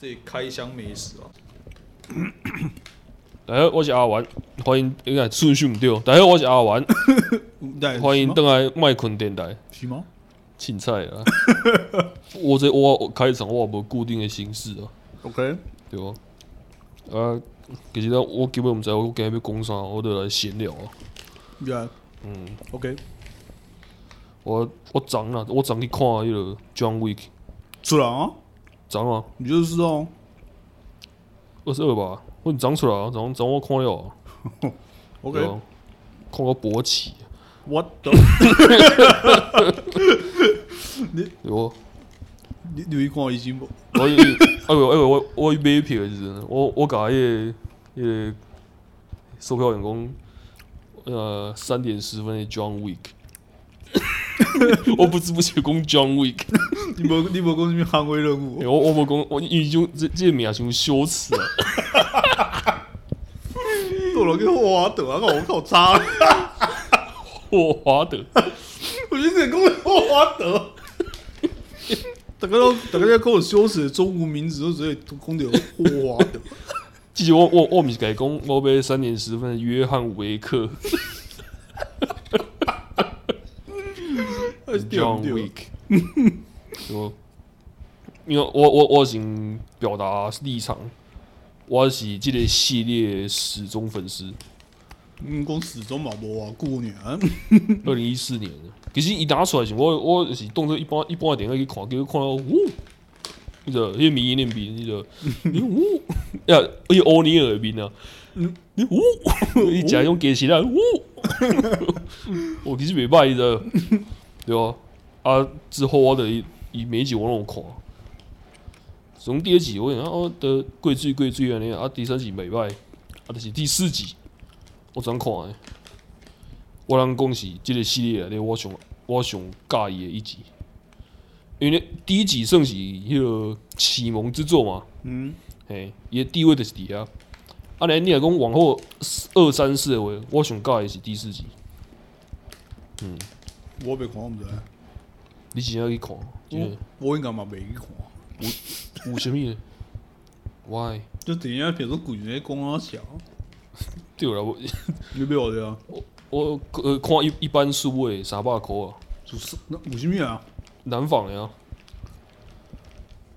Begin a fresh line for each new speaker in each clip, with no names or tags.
这开箱美食啊！
大家好，我是阿玩，欢迎应该顺序唔对。大家好，我是阿玩，欢迎登来麦昆电台。
是吗？
青菜啊！我这我开场我无固定的形式啊。
OK，
对吧？啊，其实我根本唔知我今日要讲啥，我就来闲聊啊。
Yeah.
嗯
，OK。
我我昨啊，我昨去看迄个 John Wick。
出来啊？
昨啊？
你就是哦。
二十二吧？我涨出来啊，涨涨我看了 啊。
OK。
看个勃起。
What the？你
有？
你你有看已经无？
我以哎呦哎呦我我买票就是，我我甲迄个迄个售票员工，呃，三点十分的 John Wick。我不知不觉讲 John Wick，
你无你无讲什么捍卫任务？
我我无讲，我已经这这名像羞耻啊！
到了个霍华德啊，我靠差！
霍华德，
我觉得你讲霍华德，大家都大家在跟我羞耻的中文名字都直接讲到霍华德。
其实我我我唔是改讲，我买三点十分的约翰维克。John Wick，我，因为我我我想表达立场，我是这个系列始终粉丝。
嗯，讲始终嘛，无啊，过年。
二零一四年，其实一拿出来时，我我是动作一般一般的电影去看，结果看到呜，那个那个迷那边那个，你呜 呀，而且欧尼尔的面啊，你呜，你假用给其他呜，我 其实没败的。对啊，啊之后我的以每一集我拢有看，从第一集我讲哦的贵最贵最安尼啊，第三集袂歹，啊就是第四集我怎看诶？我通讲是即个系列内底我上我上介意诶一集，因为第一集算是迄个启蒙之作嘛，
嗯，
嘿，伊的地位就是伫遐，啊，尼你若讲往后二三四的话，我上介意是第四集，嗯。
我未看，我唔知。
你真要去看？
我我应该嘛未去看。
有有啥物？Why？
就电影片都贵咧，讲啊小。
对啦，我
你买我的啊？
我呃看一一般书诶三百箍啊。
就是那有啥物啊？
南纺的啊。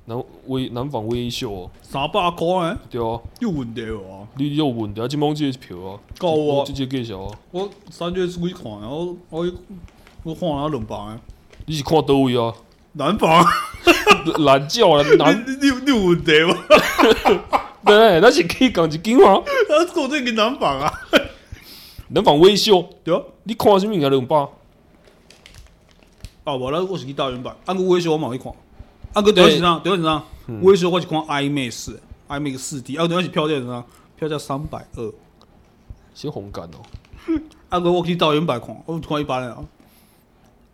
南威南纺威秀。
三百块诶？
对啊。
有问题哦。
你有问题啊？今帮这个票啊？
够啊！
直接介绍啊。
我三月出去看，然后我。我看了两版，
你是看倒位啊？
南纺，
懒叫啊！南，
你你你有问题吗？
对，那是可以讲一句话。
啊，我这个南房啊，
南房微笑
对啊。
你看什么啊？两版？
啊，无啦，我是去大远版。啊，个微笑我嘛去看。啊，个电视上，电视上，威秀我是看 IMAX IMAX 四 D。啊，电视票价怎样？票价三百二，
先红感哦。
啊，个我去大远版看，我看一般的啊。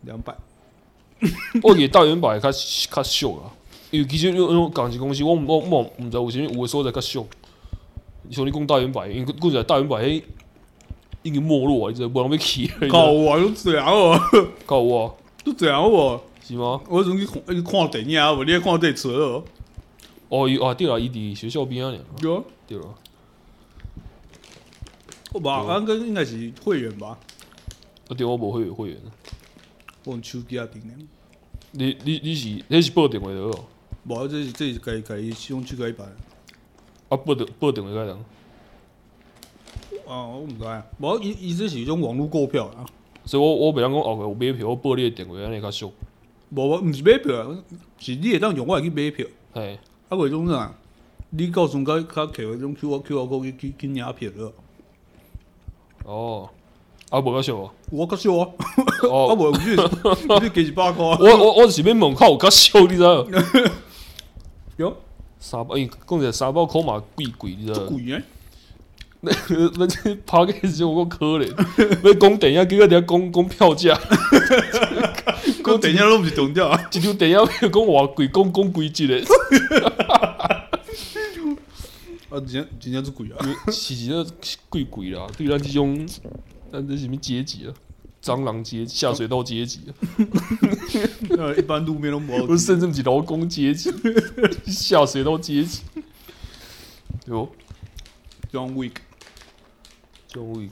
两百，
我给大远百较较俗啊，因为其实用用港机公司，我我我唔知为啥物有的所在较俗。像你讲大元百，因为讲起来大元百迄已经没落啊，你知无人要去。
够啊，都这样哦。
够啊，
都这样哦。
是吗？
我阵去看去看电影啊，无你看电车哦。
哦，伊啊对啦，伊伫学校边啊。
对啊，
对啦。
我吧，安哥应该是会员吧？
啊对，我无会员会员。
我用手机啊订的。
你你你是你是报电话的哦？
无，这是这是家家己使用手机办。
啊，报电报电话个人？
啊，我毋知啊。无，伊伊这是一种网络购票啊。
所以我我袂当讲后个有买票，我报你的电话安尼较俗。
无无，毋是买票啊，是你会当用我来去买票。
嘿。
啊，为种啥？你到时阵较较摕迄种 Q R Q R code 去去去领票了。
哦。啊，无较俗哦。
我较俗啊。哦。啊，无，去你给一百块。
我我我是要问看有较俗，你知道？
哟。
三百，伊讲起三百箍嘛贵贵，你知道？
贵诶。
那那这拍个时我够可怜，要讲电影，结果在讲讲票价。
讲电影拢毋是重点啊，
一张电影要讲偌贵，讲讲几集嘞。
啊，真真正是贵啊！
是是，那贵贵啦，对咱即种，咱这什么阶级啊？蟑螂阶下水道阶级，
呃，一般路面都没
不是甚至是劳工阶级，下水道阶级。有
，John Wick，John
Wick。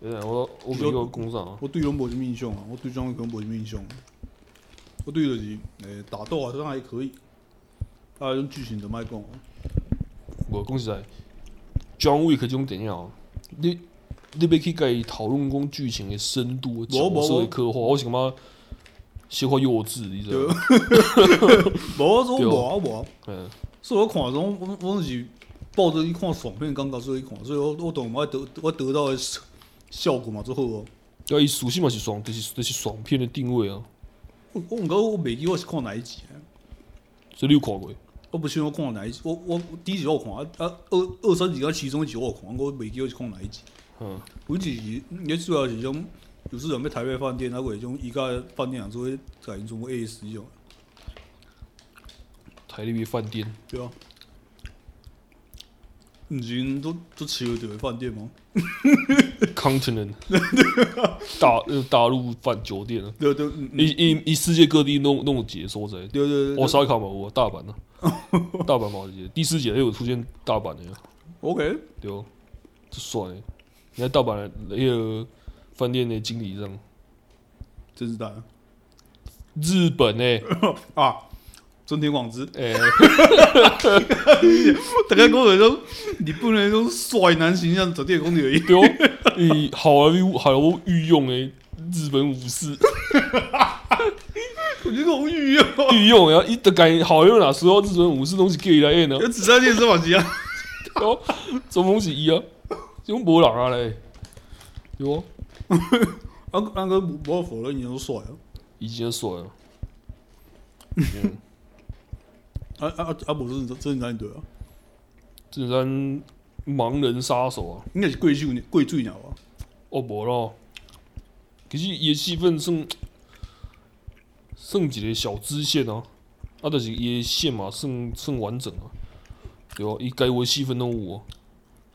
对啊，我我没有工上啊。
我对龙博是英雄啊，我对 John Wick 龙博是英雄。我对的是，诶，打斗啊，都还可以。啊，种剧情怎么讲？
我讲实在，John Wick 这种电影，你你要去甲伊讨论讲剧情的深度、角色的刻画，我是感觉小可幼稚，你知道吗？
无啊，无啊，无啊。嗯。所以我看种，我我是抱着一看爽片感觉所以看，所以我我懂我得我得到的效果嘛，最好哦。
要伊属性嘛是爽，就是就是爽片的定位啊。
我我唔讲，我未记我是看哪一集啊？
所以你有看过？
我不记得我看哪一集，我我第一集我看啊啊二二三集啊其中一集我看，我未记我是看哪一集。嗯，有一集也主要是种，有时阵要台北饭店，还有种伊家饭店啊，做改成做 A S 种。
台北饭店。
对啊。毋是都都吃了这个饭店吗
？Continent，大大陆饭酒店啊，
对对，
一一一世界各地弄弄解说在，
对对对，
我烧烤嘛，我大阪呢，大阪嘛，第四节又有出现大阪的
，OK，
对哦，这帅，你看大阪那个饭店的经理这样，
真是大，
日本呢
啊。真田广之，
哎，
大家讲的说，你不能用帅男形象走电影公里。而已。
对哦，你好莱好莱御用诶，日本武士，
我觉得我御用，
御用呀，一的感觉好莱坞哪时候日本武士东西可以来演呢？
有紫色剑是往几啊？
哦，什么东西一啊？用波浪啊嘞？有，
安安哥无否认，已经帅了，
已经帅了。
啊啊啊！不是真人对啊，
真人盲人杀手啊，
应该是贵秀贵最鸟啊。
哦，无咯，其实伊个戏份算算一个小支线啊，啊，但是伊个线嘛算算完整啊，对啊？伊该有的戏份拢有啊，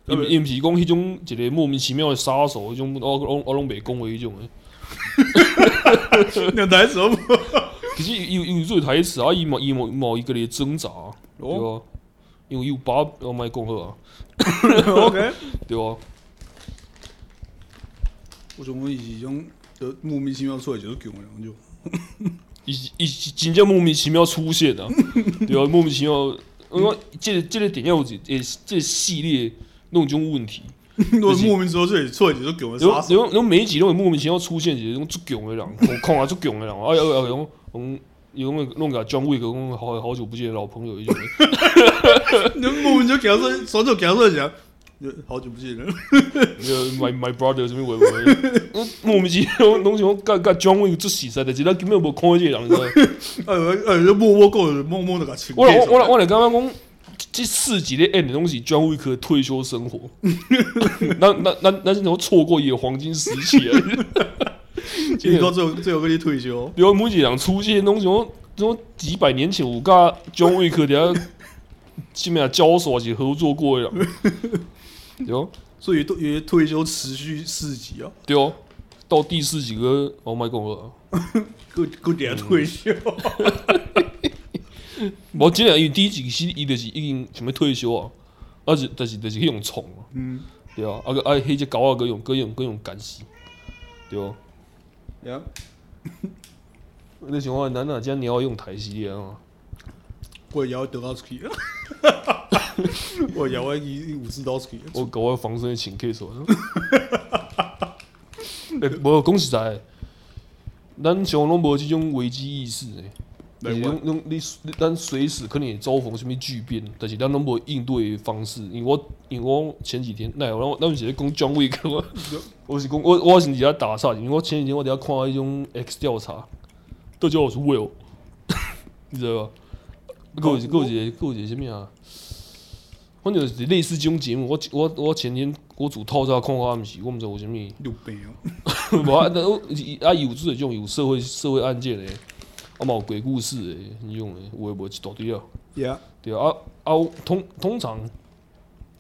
伊伊毋是讲迄种一个莫名其妙的杀手，迄种我我我拢袂讲的迄种诶。
两台词。
其实有有做台词啊，伊嘛伊某某一个咧挣扎，对吧？因为有把要卖讲好啊
，OK，
对吧？
我想讲伊是种就莫名其妙出来就是强的，就
伊伊真正莫名其妙出现啊，对啊？莫名其妙，我讲这个这个电影有诶，这个系列弄种问题，
都是莫名其妙出来出来就是强的，
然后然后每一集都会莫名其妙出现一种足强的人，看啊足强的人，哎呀哎呀。嗯，有没有弄个 John Wick，讲好好久不见的老朋友一种。
你莫名就讲说，双手讲说讲，好久不见了。
My my brother 什么喂喂，莫名其妙东西我干干 John Wick 做实在的，其他根本无看这个人，你知道？
呃 呃，就默默过，默默的个情。
我我我我来刚刚讲这四集的 end 的东西，John Wick 退休生活。那那那那是怎么错过一个黄金时期啊？
结果最后最后跟你退休，
比如某几样出现东西，我说 几百年前有甲 John 基本上交手是合作过呀，对哦，
所以都因为退休持续四集啊，
对哦，到第四集个 Oh my God 了，
够够点退休，
我记得因为第一集是伊就是已经准备退休啊，而且但是但是用虫啊，嗯，对啊，啊个啊迄只狗啊个用个用个用干死，对哦。
呀，
那情况，难道今天你要用台系列啊？
我也要得到出去，我也要一五十刀出去。
我搞我防身请 K 手。哎，无讲实在，咱像拢无即种危机意识诶。你用用你，咱随时可能会遭逢什么巨变，但是咱拢无应对方式。因为我因为我前几天，那我那我是在讲 John Wick 我我是讲我我是在打岔，因为我前几天我在看一种 X 调查，都叫我是 Will，你知道吧？够是够是够是什么啊？反正就是类似这种节目。我我我前天我主套在看看，毋是我毋知有啥物。
有病哦！
无啊，啊有做这种有社会社会案件诶。啊嘛有鬼故事诶，迄种诶，有诶无一大堆啊。
Yeah.
对啊，啊通通常，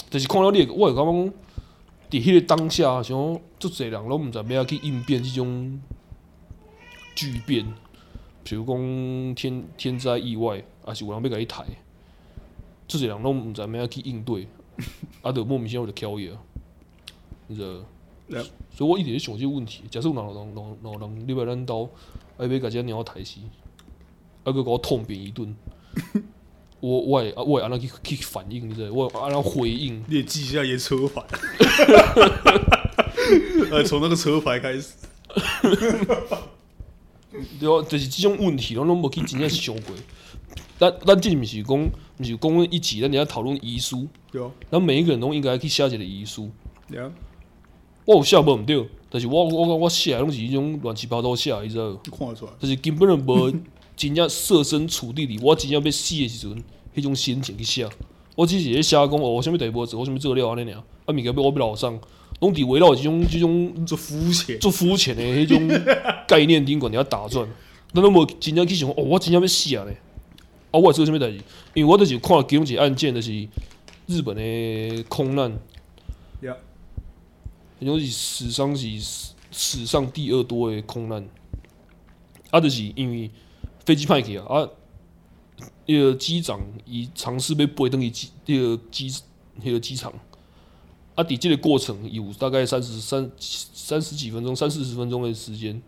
就是看了你，我会感觉讲，伫迄个当下，像足侪人拢毋知要去应变即种巨变，比如讲天天灾意外，啊是有人要甲伊刣，足侪人拢毋知要去应对，啊，着莫名其妙就翘伊啊，你知道？所以我一直咧想即个问题，假设有人人人人人入来咱兜，啊，要甲只鸟刣死，啊，阁甲我痛扁一顿。我我会我会按怎去去反应，你知道？我按怎回应？
你也记一下伊车牌，呃，从那个车牌开始。
对啊，就是这种问题，拢拢无去真正想过。咱咱这毋是讲，毋是讲一起，咱等下讨论遗书。
对啊。
咱每一个人拢应该去写一个遗书。
对啊。
我有写无毋对，但是我我我写拢是迄种乱七八糟写，你知道？
看得出来。
就是根本就无。真正设身处地里，我真正要死的时阵，迄种心情去写。我只是咧写讲哦，啥物代志，我啥物做了安尼尔。啊，物件要我要留上，拢伫围绕即种即种
做肤浅、
做肤浅的迄种概念顶悬，你要打转。咱拢无真正去想哦，我真正要死啊咧。啊，我做啥物代志？因为我就是看其中一个案件，就是日本的空难。
呀，
迄种是史上是史上第二多的空难。啊，就是因为。飞机派去啊！啊，那个机长伊尝试要飞登去机那个机那个机场啊，伫这个过程有大概三十三三十几分钟、三四十分钟的时间，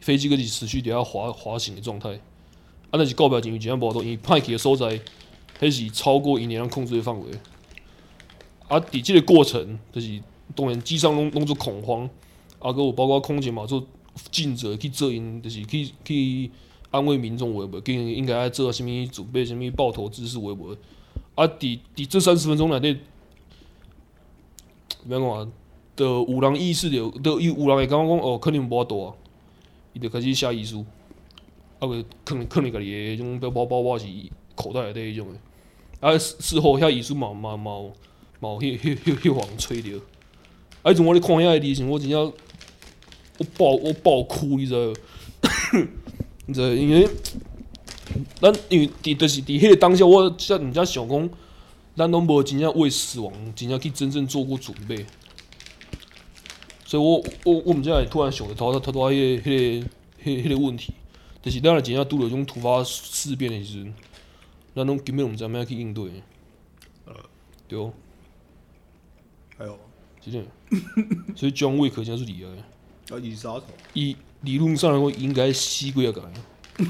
飞机搁是持续伫遐滑滑行的状态。啊，但是告别前有几样报道，因为派去的所在，还是超过伊能控制的范围。啊，伫这个过程就是当然机上拢拢做恐慌，啊，搁有包括空姐嘛做尽责去做因，就是去去。安慰民众，话无，跟应该爱做啥物准备，啥物抱头姿势，话无。啊，伫伫这三十分钟内底，怎讲啊？的有人意识着，的有有人会感觉讲哦，可能无法度啊，伊就开始写遗书，啊个可能可能家己诶迄种包包包包是口袋内底迄种诶。啊，事后遐遗书嘛嘛嘛嘛有迄迄迄迄人吹着。啊，从我咧看遐个历程，我真正我爆我爆哭，你知道？你知，因为咱因为伫就是伫迄个当下，我像人家想讲，咱拢无真正为死亡真正去真正做过准备，所以我我我毋知影突然想着头头头头迄个迄个迄迄个问题，就是咱若真正拄着种突发事变的时阵，咱拢根本毋知影要去应对。呃，对哦。
还有，
真的，所以 John Wick 真是厉害。
啊，伊杀手。
伊。理论上来讲，应该死几啊个，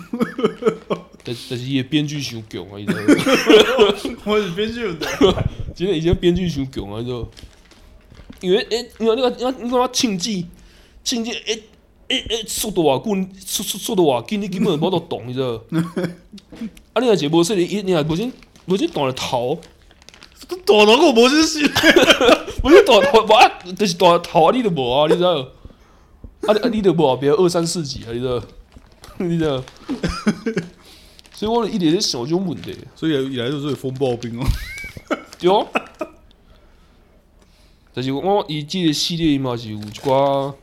但但是伊个编剧伤强啊，伊知道？
我是编剧的，
真个以前编剧伤强啊，你知道？因为诶、欸，因为那个，因为你看他庆忌，庆忌诶诶诶，速度啊，滚，速速速度偌，紧，你根本无法度动，你知道？啊，你若是无说你，你若无先无先断了头，
断了我无先死，
无先断头，哇，就是断头啊，你都无啊，你知道？啊 啊！你都无别二三四级啊，你知？你知？所以我一直在想这种问题，
所以以来就是风暴兵哦。
对哦。但是我伊即个系列嘛是有一寡，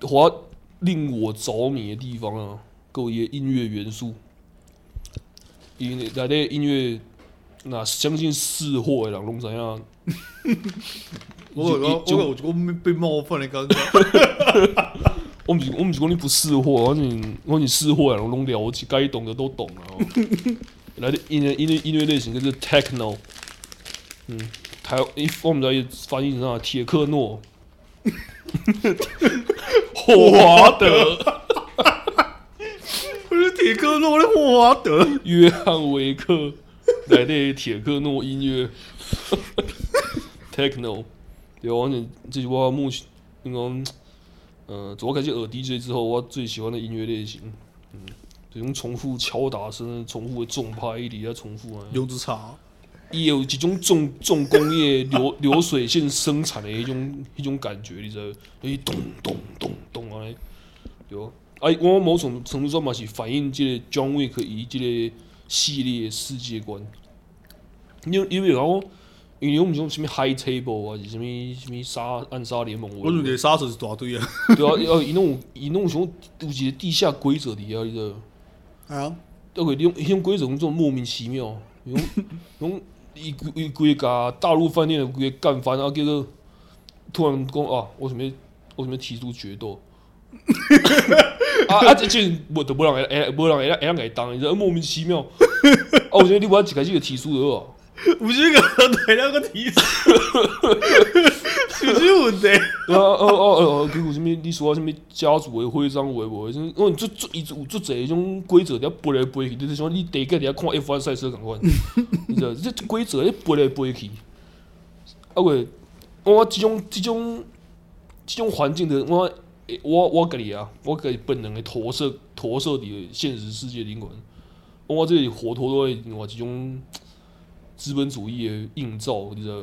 我令我着迷的地方啊，各位音乐元素，因为内底音乐，那相信识货的人拢知影。
我我我我我被冒犯了，刚刚。
我唔是我唔是讲你不识货，我你我你识货啊，我拢了解，该懂的都懂啊。来的音乐音乐音乐类型就是 techno，嗯，台一我们在翻译成啥？铁克诺，霍华德，
不是铁克诺的霍华德，
约翰维克来的铁克诺音乐 techno。对，我讲这是我目前，应该，呃，从我开始耳 DJ 之后，我最喜欢的音乐类型，嗯，这种重复敲打声、重复的重拍，一直在重复啊。
柚子茶，
也有几种重重工业流流水线生产的一种一种感觉，你知道？诶，咚咚咚咚啊，对哦。哎，我某种程度上嘛是反映这个 John Wick 以这个系列世界观，因因为然后。因为我们用什么 High Table 啊，是什么什么杀暗杀联盟？
我认为杀手是大队啊。
对啊，要伊弄伊弄什么有一个地下规则的啊，你知道？
啊。
要给用用规则这种莫名其妙，用用一一规个大陆饭店的规个干翻啊，叫做突然讲啊，我准备我准备提出决斗。啊啊！这这无都无人会，诶，无人会会让会当，你知道莫名其妙。啊，我觉得你不要一开始就提出的哦。
不是个大两个提出，是不是问题？
啊哦哦哦，结果什么？你说什么家族的徽章为无？因为你做做一做做这种规则，你要背来背去，就是说你第一个你要看 F1 赛车感官，你知道这规则要背来背去。啊喂，我这种这种这种环境的我。我我跟你啊，我给本能的投射投射的现实世界灵魂，我这里活脱脱的我这种资本主义的映照，你知道？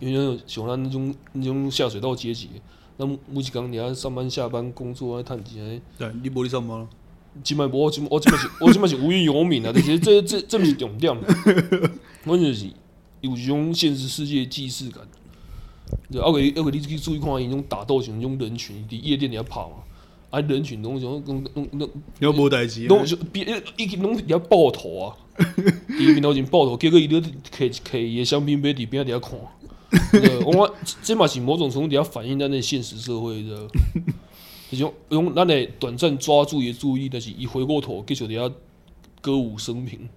因为像咱那种那种下水道阶级，那每一工你要上班下班工作啊，趁钱。
对，你无咧上班？
咯。即摆无，今我即摆是，我即摆是无业游民啊！但是这这这毋是重点，我就是有一种现实世界既视感。对而且而且你去注意看，伊种打斗型种人群，伫夜店里遐跑嘛，啊人群拢种拢拢拢，
拢无代志，
拢就别伊拢伫遐爆头啊，伊面头前爆头，结果伊咧摕摕伊诶香槟杯伫边仔伫遐看，我这嘛是某种程度伫遐反映咱诶现实社会，的，是种用咱诶短暂抓住伊诶注意，但是伊回过头继续伫遐歌舞升平，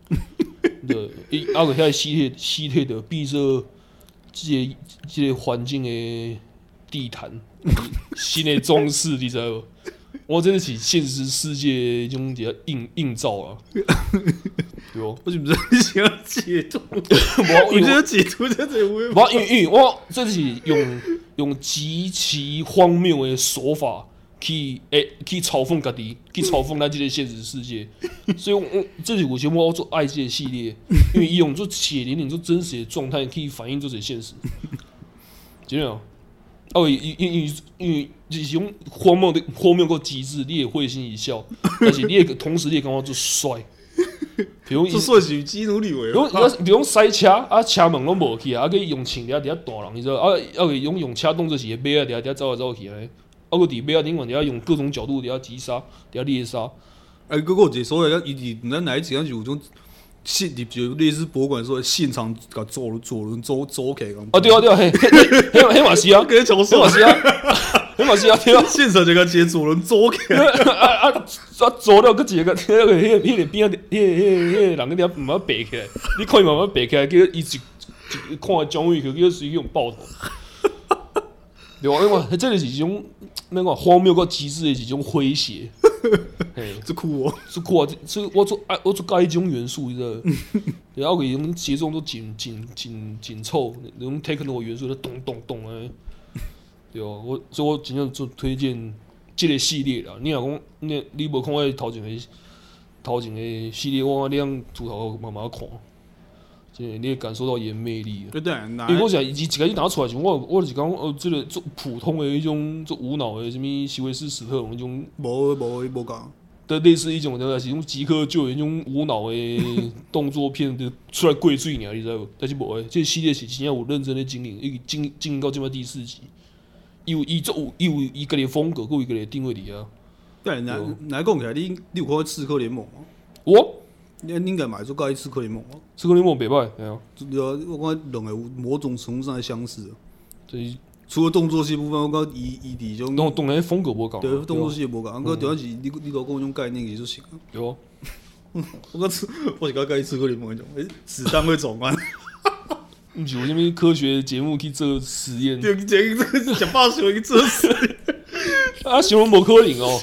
对，伊啊个遐吸血吸血的闭塞。即个这个环境的地毯，新的装饰，你知道不？我真的是现实世界中比较映映照啊。对哦，
我是不是你想要解读？我觉得解读在这里，
我因为我这是用用极其荒谬的手法。去诶，去嘲讽家己，去嘲讽咱这个现实世界，所以我，我这是我节目我做爱这个系列，因为伊用做血淋淋做真实的状态，可以反映这些现实。真的哦，因因因因为这种荒谬的荒谬够极致，你也会心一笑，而且你也同时你也感觉就帅。比如，
说是基努里维，
比如比如塞车啊，车门拢无去啊，啊可以用枪底下底下大人，你知道啊？要可以用用车动作是马啊，底下底下走来走去嘞。啊个伫马啊，另外你要用各种角度，你要击杀，你要猎杀。
哎，哥哥，这所谓要一直你在哪一集上就有种现，就类似博物馆说现场甲左轮左轮走走开咁。啊，
对啊，对啊，嘿，嘿，嘿马嘿马西啊，
跟从说
嘛是啊，嘿马西啊，对啊，
现场就个接左轮走开。
啊啊，抓左了个几个，那个那个那个边个那个那个人个点慢慢背起来，你可以慢慢爬起来，叫一直看蒋伟克，叫随用爆头。对哇，因为这里是一种那个荒谬个极致的一种诙谐，嘿，
这酷哦，
这酷啊！这我做爱我做介种元素，你知道？然后伊种节奏都紧紧紧紧凑，那种 techno 元素都咚咚咚诶。对啊，我所以我真正做推荐即个系列啦。你若讲你你无看我头前的头前个系列，我你样从头慢慢看。你会感受到伊的魅力。
对对，
因为我想，伊一开始拿出来时，我我是讲，呃，即个做普通诶迄种做无脑诶什物席维斯史特龙一种，
无无无共，
的类似一种，对吧？是种即刻就有一种无脑的动作片的出来贵罪尔，你知道不？但是无诶，这个系列是真正有认真的经营，伊经经营到这么第四集，有伊做有伊有伊个的风格，有伊个的定位伫啊。
对，来来讲起来，你你有看刺客联盟吗？
我。
你应该买做介刺客联盟啊，
刺客联盟袂歹，对啊，
我感觉两个有某种程度上的相似。
就是
除了动作戏部分，我感觉伊伊伫种
动动的风格无共，
对，动作戏也无共。我感觉主要是你你老讲种概念其实就行了。
对啊，
我感觉我是介刺客联盟迄种，诶，子弹会转弯。
毋是有啥物科学节目去做实验？
对，这个这个是假想去做实验。
啊，想无可能哦，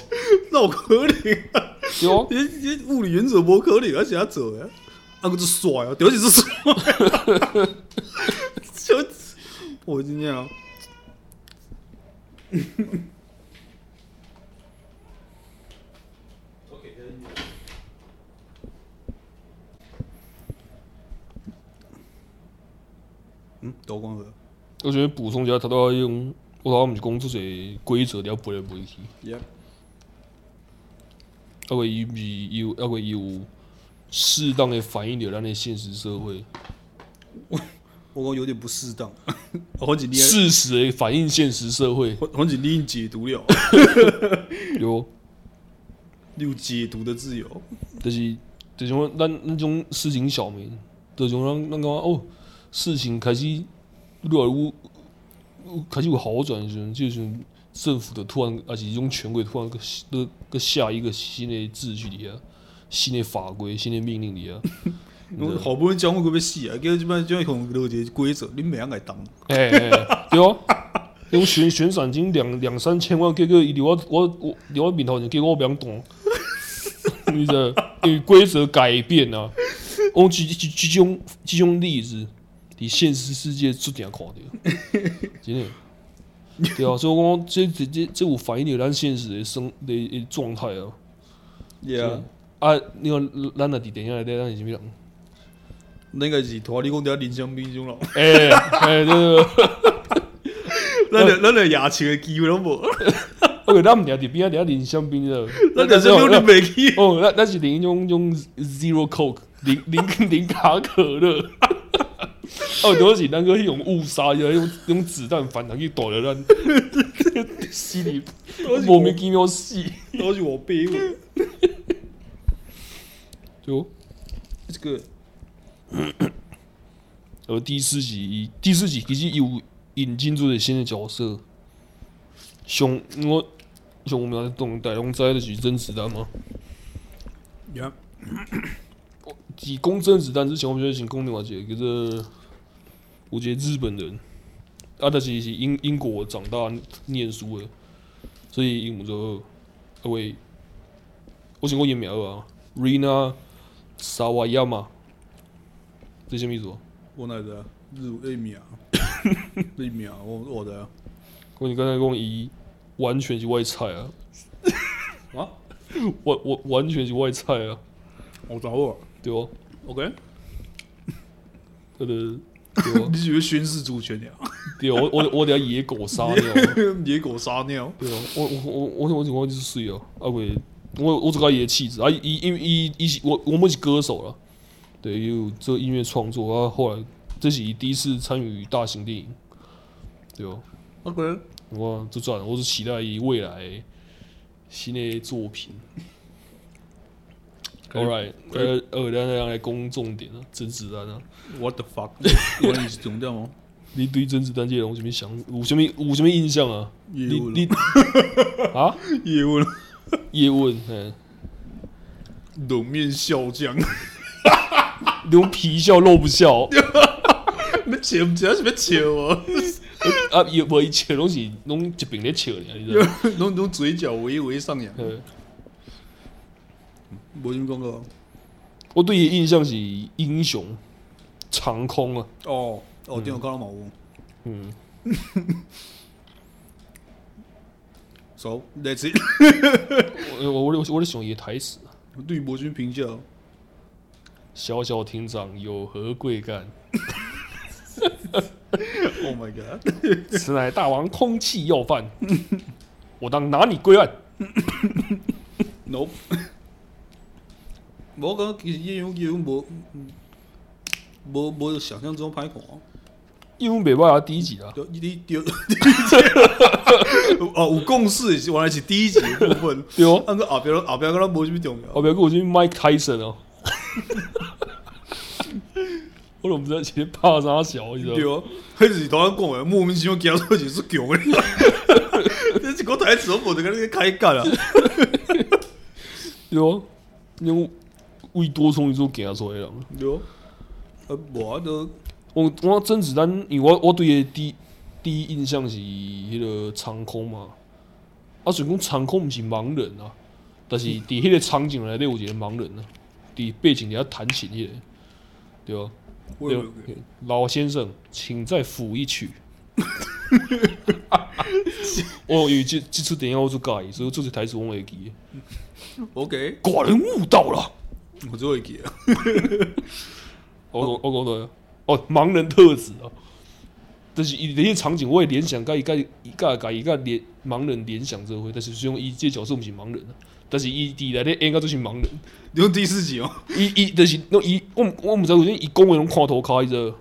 那有可能啊。
有，
你你物理原则无可能，而且要做诶，啊个是帅啊，屌是帅，就我今天啊，嗯，刀光了，
我觉得补充一下，他都要用，我讲毋是讲出些规则，你要背来背去。
Yep.
要会有有要会有适当的反映了咱的现实社会。
我我讲有点不适当，好几年
事实的反映现实社会，
好几年解读了。
有
有解读的自由，
就是这种咱那种市井小民，这种让那个哦，事情开始越来越开始有好转的时候，就是政府的突然，而且这种权贵突然个个个下一个新的秩序里啊，新的法规、新的命令里啊，
我好不容易讲我可要死啊，结果这边这边用逻辑规则，你袂晓来当。
哎、欸，对哦，用悬悬赏金两两三千万，结果一我我我我面头前，结果我袂晓动。你知道，因为规则改变啊，我举举举种举种例子，你现实世界注定看到，真的，对啊，所以我讲这这这这有反映了咱现实的生的状态啊。
Yeah，
啊，你看咱那伫电影内底咱是啥物人？
那个是拖你讲的林香槟种咯。
哎哎，对对，
咱个咱个亚青的机会拢无。
哦，咱毋定伫边仔伫遐啉香槟的，
咱就是用啉袂起。
哦，咱咱是啉种种 zero coke，零零零卡可乐。哦，都是咱个迄种误杀，用用子弹反弹去躲了咱，死里莫名其妙死，
都是我逼的。
就
这个，
呃，第四集第四集其实有引进出的新的角色，熊我。像我们要动大龙在的是甄子丹吗？
呀，
以攻甄子丹之前，我们就先讲另外一个，就是我觉得日本人，啊，但是是英英国长大念书的，所以英文就二位，我想过演苗啊，Rina Sawayama，这什么意思？
我哪的？日日苗，日苗，我我的。
我你刚才讲一。完全是外菜啊！
啊，
完完完全是外菜啊！
我找我
对哦
，OK。
对 对，
你是不是宣誓主权了？
对，我我我等下野狗撒尿，
野狗撒尿。
对哦，我我我我我我就是水哦，啊喂，我我这个也气质。啊，一因为一一我我们是歌手了，对，有做音乐创作。啊，后来这是第一次参与大型电影，对哦
，OK。
我就转，我是期待于未来新的作品。All right，呃呃，咱来讲重点啊，甄子丹啊。
What the fuck？我你是中掉吗？
你对甄子丹这个有什么想？有什么有什么印象啊？你你 啊？
叶问，
叶问，嗯，
冷面笑匠，
那种皮笑肉不笑。
没笑，不知道是要笑啊。
啊，也不会笑，拢是拢一边咧笑，你知道？
拢拢嘴角微微上扬。无什么讲个。
我对伊印象是英雄长空啊。
哦哦，电脑看到冇？
嗯。
So that's it
我我我我想伊台词。
对于博君评价，
小小亭长有何贵干？
Oh my god！
此乃大王空气要犯，我当拿你归案。
Nope。我感觉其实叶问叶问无无无想象中歹看。
叶问袂歹啊，第一集啊。
第第第一集。哦，有共识是原来是第一集的部分。
对哦。
那个后壁后边跟他无什么重要。
后边跟我去 Mike Tyson 哦。我都不知道其实怕啥小，你知道？对啊，
还是头先讲的，莫名其妙讲出去是强的。这几个台词我无得跟那个开干啊。
对哦，因为多重宇宙讲出来的。
对啊，啊，我都
我我甄子丹，因为我我对伊第一第一印象是迄个长空嘛。啊，虽然讲长空毋是盲人啊，但是伫迄个场景内底有一个盲人啊，伫背景底下弹琴迄个，对啊。对，老先生，请再抚一曲。哦，因为这这次电影我就改，所以这次台词我会记。
OK，
寡人悟到了，
我就会记啊。
我我我讲的哦，盲人特质啊，但是一些场景我也联想，该一改一改改一个联盲人联想这回，但是用一这角色毋是盲人啊。但是伊底来的应该都是盲人，
你用第四集哦。
伊伊但是那伊，我我唔知道为啥伊讲话拢看头开着。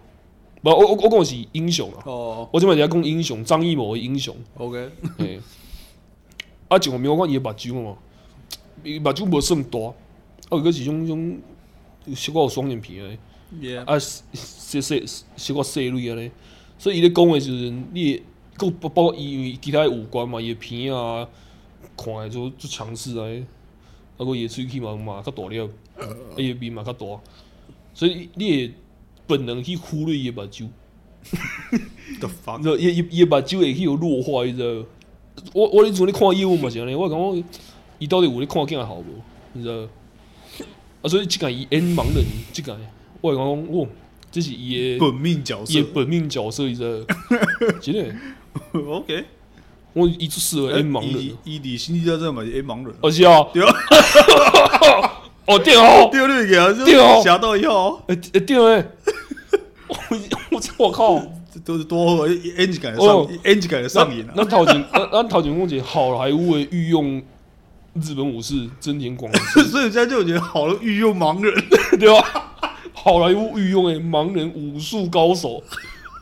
不，我我我讲的是英雄啊。哦。我即摆在讲英雄，张艺谋的英雄。
OK。
哎。啊，就我没有看伊的目睭嘛，伊目睭无算大，啊，佮是种种小可有双眼皮诶。
Yeah。
啊，细细小可细蕊安尼，所以伊咧讲诶时阵，你够包包括伊其他五官嘛，伊鼻啊，看来就就强势啊，包括伊喙齿嘛嘛较大了，伊鼻嘛较大，所以你会本能去忽略伊目睭。
的房，
伊伊伊目睭会去有弱化，你知道？我我你做你看业务嘛是安尼，我感觉伊到底有咧看见好无？你知道？啊，所以即个伊演盲人，即个我讲我。这是伊的
本命角色，
伊本命角色，伊个 真的。
OK，
我一直视为盲人，
伊伊心里在这嘛是盲人。
哦是哦，
对。啊，
哦对哦，
对对个，
对哦，
吓到以后，
诶诶对诶，我我我靠，
这都是多 N 级感的上，N 级感的上瘾啊。
那头前，那那头前讲起好莱坞的御用日本武士真田广之，
所以现在就觉得好了，御用盲人，
对吧？好莱坞御用诶盲人武术高手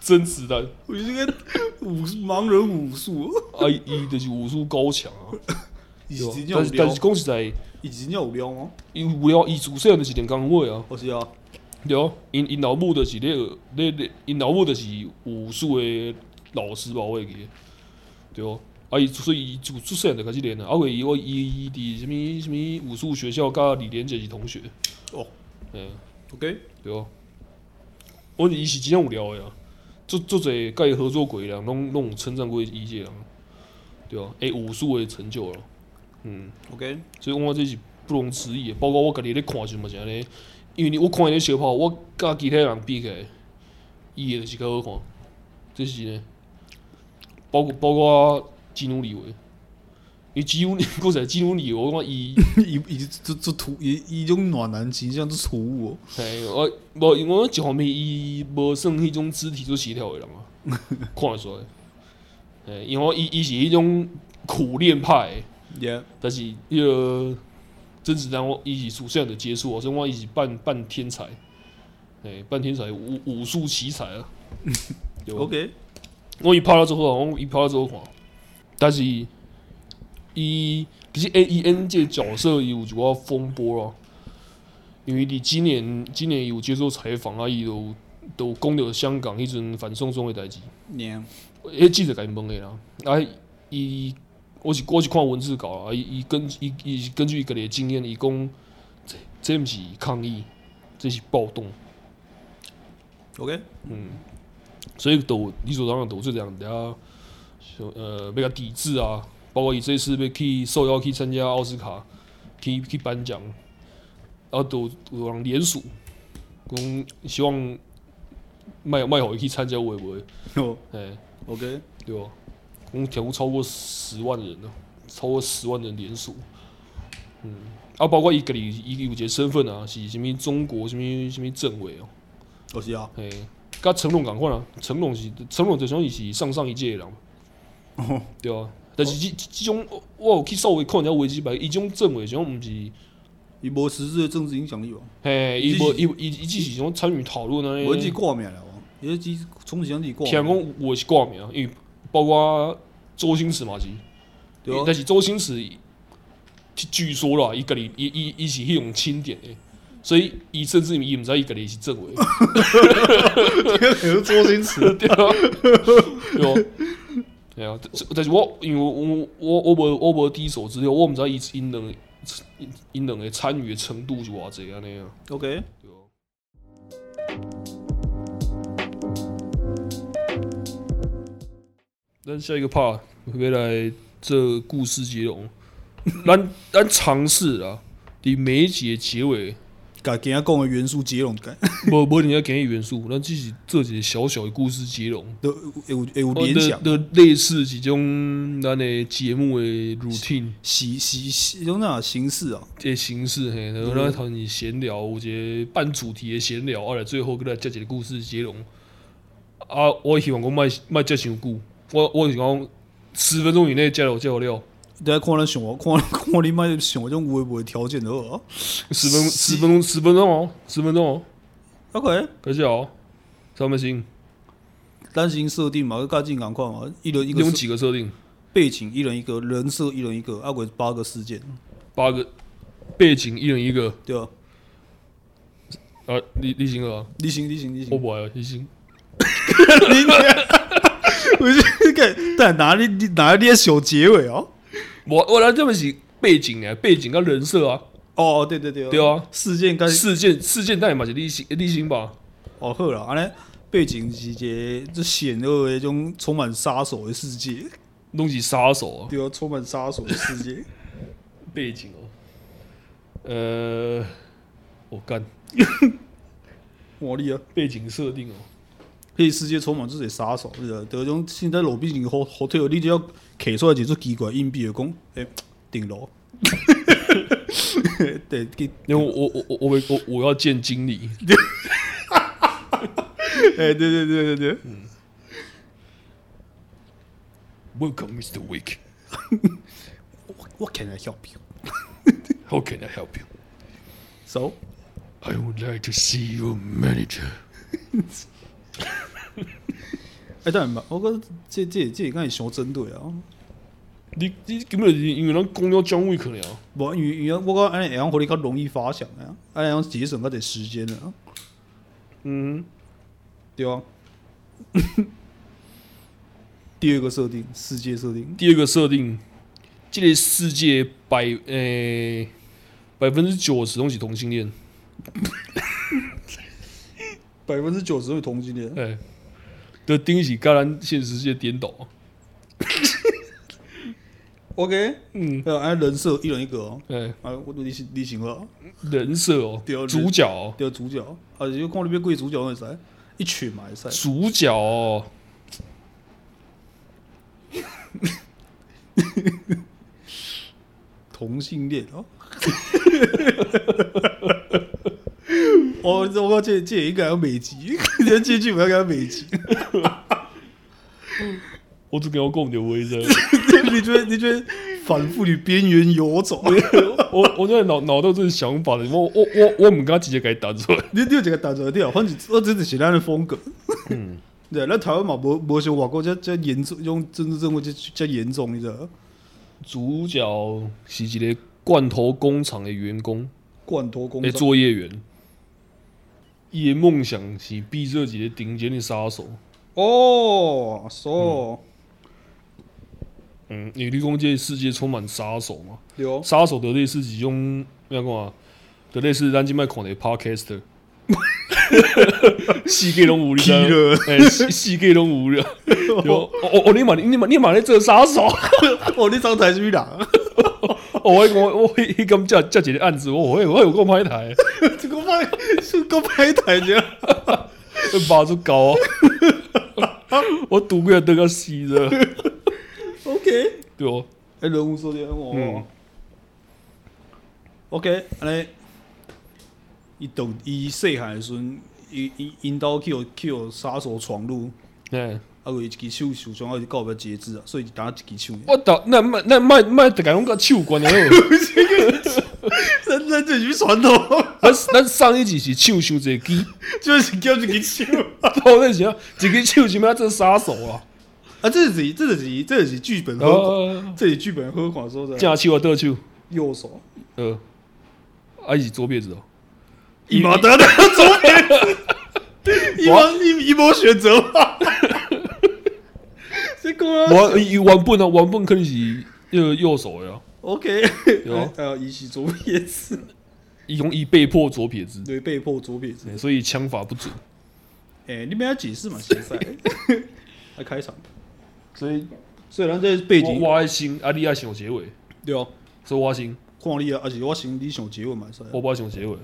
甄子丹，
我觉得武盲人武术，
啊，伊就是武术高强啊。
但
是但是讲实在，
伊真正有料吗？
伊有料，伊自细就是练钢位啊。
我是啊，
对啊，因因老母就是咧咧咧，因老母就是武术的老师吧，我会记。对啊，啊伊所以伊就出细汉就开始练啊。啊，为伊我伊伊伫什物什物武术学校，甲李连杰是同学。
哦，
嗯。
OK，
对哦，我伊是真正有料诶啊，做做侪甲伊合作过诶人，拢拢有称赞过伊这人，对哦，诶武术诶成就了，嗯
，OK，
所以我这是不容置疑诶，包括我家己咧看就嘛是安尼，因为你我看伊咧相拍，我甲其他人比起来，伊诶就是较好看，这是呢，包括包括基努里维。伊基努，过在基努里维，我讲伊
伊伊这这土伊伊种暖男形象，这突兀哦。
嘿，我无因为我一方面伊无算迄种肢体做协调的人啊，看得出来。诶，因为伊伊是迄种苦练派，Yeah. 但是迄个甄子丹我伊是属相的接触，所以我伊是半半天才，诶，半天才武武术奇才啊。
OK，
我伊拍了之后，我伊拍了之后看，但是。伊其实 A E N 这角色有一寡风波咯，因为你今年今年有接受采访啊，伊都都讲到香港迄阵反送中的代
志。
迄记者甲伊问的啦，啊，伊我是我是看文字稿啊，伊伊根伊伊是根据伊家己的经验，伊讲这这毋是抗议，这是暴动。
OK，
嗯，所以都理所当然都是这样，大家呃比较抵制啊。包括伊这次要去受邀去参加奥斯卡，去去颁奖，然后都有人联署，讲希望卖卖好伊去参加会不会？哦，哎，OK，对吧？讲超过十万人呢，超过十万人联署。嗯，啊，包括伊个里伊有一个身份啊，是什物中国什物什物政委哦？
哦是啊，
哎，甲成龙共款啊，成龙是成龙就像伊是上上一届的人，哦，对啊。但是即即种我有去稍微看一下维基百科，伊种政委种毋是，
伊无实质的政治影响力哦。
嘿，伊无伊伊伊只是种参与讨论啊。
我自己挂名了，伊只从前自己挂。
听讲我是挂名，因为包括周星驰嘛是，对啊。但是周星驰，据说啦，伊家己伊伊伊是迄种钦点诶，所以伊甚至伊毋知伊家己是政委。
可能周星驰 对
啊。对啊，但是我因为我我我无我无第一手资料，我毋知伊因两因两个参与的程度是偌济安尼啊。
OK。
对啊。咱下一个 part 回来这故事接龙，咱咱尝试啊，伫每一集的结尾。
甲今仔讲的元素接龙，
无无人家讲的元素，咱只是做一个小小的故事接龙，
都有有联想
都类似一种咱的节目的 routine，
形形形种哪形式啊？
这形式嘿，然后咱讨你闲聊，有一个半主题的闲聊，后来最后跟咱接一个故事接龙。啊，我希望讲卖卖接伤久，我我是讲十分钟以内接了接了。
大家看咱想，看看你卖想种有诶无条件的好。
十分十分钟十分钟哦，十分钟哦。
OK，
可是哦，什么星？
单行设定嘛，跟进赶快嘛，一人一个。
用几个设定？
背景一人一个，人设一人一个，阿鬼八个事件。
八个背景一人一个，
对啊。
啊，你你行啊？
你行你行你行。
我不爱啊，你行。
你。我就看，但哪里你哪里小结尾哦？
我我来这么是背景啊，背景跟人设啊。
哦，对对对，
对啊，
事件跟
事件事件代码是立行立行吧？
哦，好了，安尼背景是一个这险恶的一种充满杀手的世界，
拢是杀手啊，
对啊，充满杀手的世界
背景哦。呃，我干，
魔力啊！
背景设定哦，
这世界充满这些杀手，是吧？这种现在路边已经好好退，你就要摕出来几组奇怪硬币的讲，哎，顶楼。对，
因为我我我我我我要见经理。
哎，对对对对对。
嗯。Welcome, Mr. Wick.
What can I help you?
How can I help you?
So,
I would like to see your manager.
哎，当然嘛，我觉得这这这应该是相针对啊。
你你根本是因为咱讲了讲位可能啊，
无因为因为我讲安尼会让你较容易发想啊，安尼样节省较点时间啊。嗯，对啊。第二个设定，世界设定。
第二个设定，这个世界百诶百分之九十都是同性恋，
百分之九十都是同性恋。
哎，的东西跟咱现实世界颠倒。
OK，嗯，按人设一人一个哦。
哎，
啊，我你是你行了。
人设哦，主角，
对主角，啊，就看那边贵主角那啥，一群嘛赛。
主角哦。
同性恋哦，我我讲这这应该要美籍，这这句不要给他美籍。
我只给我讲点威声，
你觉得你觉得反复与边缘游走？
我我在脑脑到这个想法的，我我我我唔敢直接给他打出来，
你你有这个打出来对啊？反正我这是写他的风格。嗯。对，那台湾嘛，无无像外国这这严重，用政治正确这这严重，你知道？
主角是一个罐头工厂的员工，
罐头工厂
的作业员，伊的梦想是逼这几个顶尖的杀手。
哦，说，
嗯，你理工界世界充满杀手嘛？
有
杀手的类似几种，咩讲啊？的类似咱今麦看的 Podcaster。世界拢无聊，哎，世界拢无聊。哦哦，你嘛你嘛你嘛咧做杀手？
哦，你张台是哪？
哦，我我我一刚叫叫几个案子，我我我有够拍台，
这个拍是个拍台这样，
把住高，我赌过得个死的。
OK，
对哦，
哎，人物设定哦。OK，来。伊等伊细汉的时阵，伊伊因兜去有去有杀手闯入，
哎，
啊，有一支手受伤，啊，就告别截肢啊，所以打一支手。
我操，那卖那卖卖得讲个手关了，
那那这是传统。
咱咱上一集是手伤一支，
就是叫一支手。
哦，那行，一支手是咩？这杀手啊？
啊，这是这是这是剧本喝，这是剧本喝款说的。
正手啊，倒手，
右手。
呃，啊是左撇子哦。
伊冇得的左撇子，伊冇伊伊冇选择嘛？这个
我伊原本啊，原本肯定是右右手呀。
OK，啊，伊是左撇子，
伊用伊被迫左撇子，
对，被迫左撇子，
所以枪法不准。
哎，你们要解释嘛？现在 来开场，所以虽然这背景
我心阿里亚想结尾，
对哦，
所以我心
看你啊，而且我心你想结尾嘛？
我不想结尾。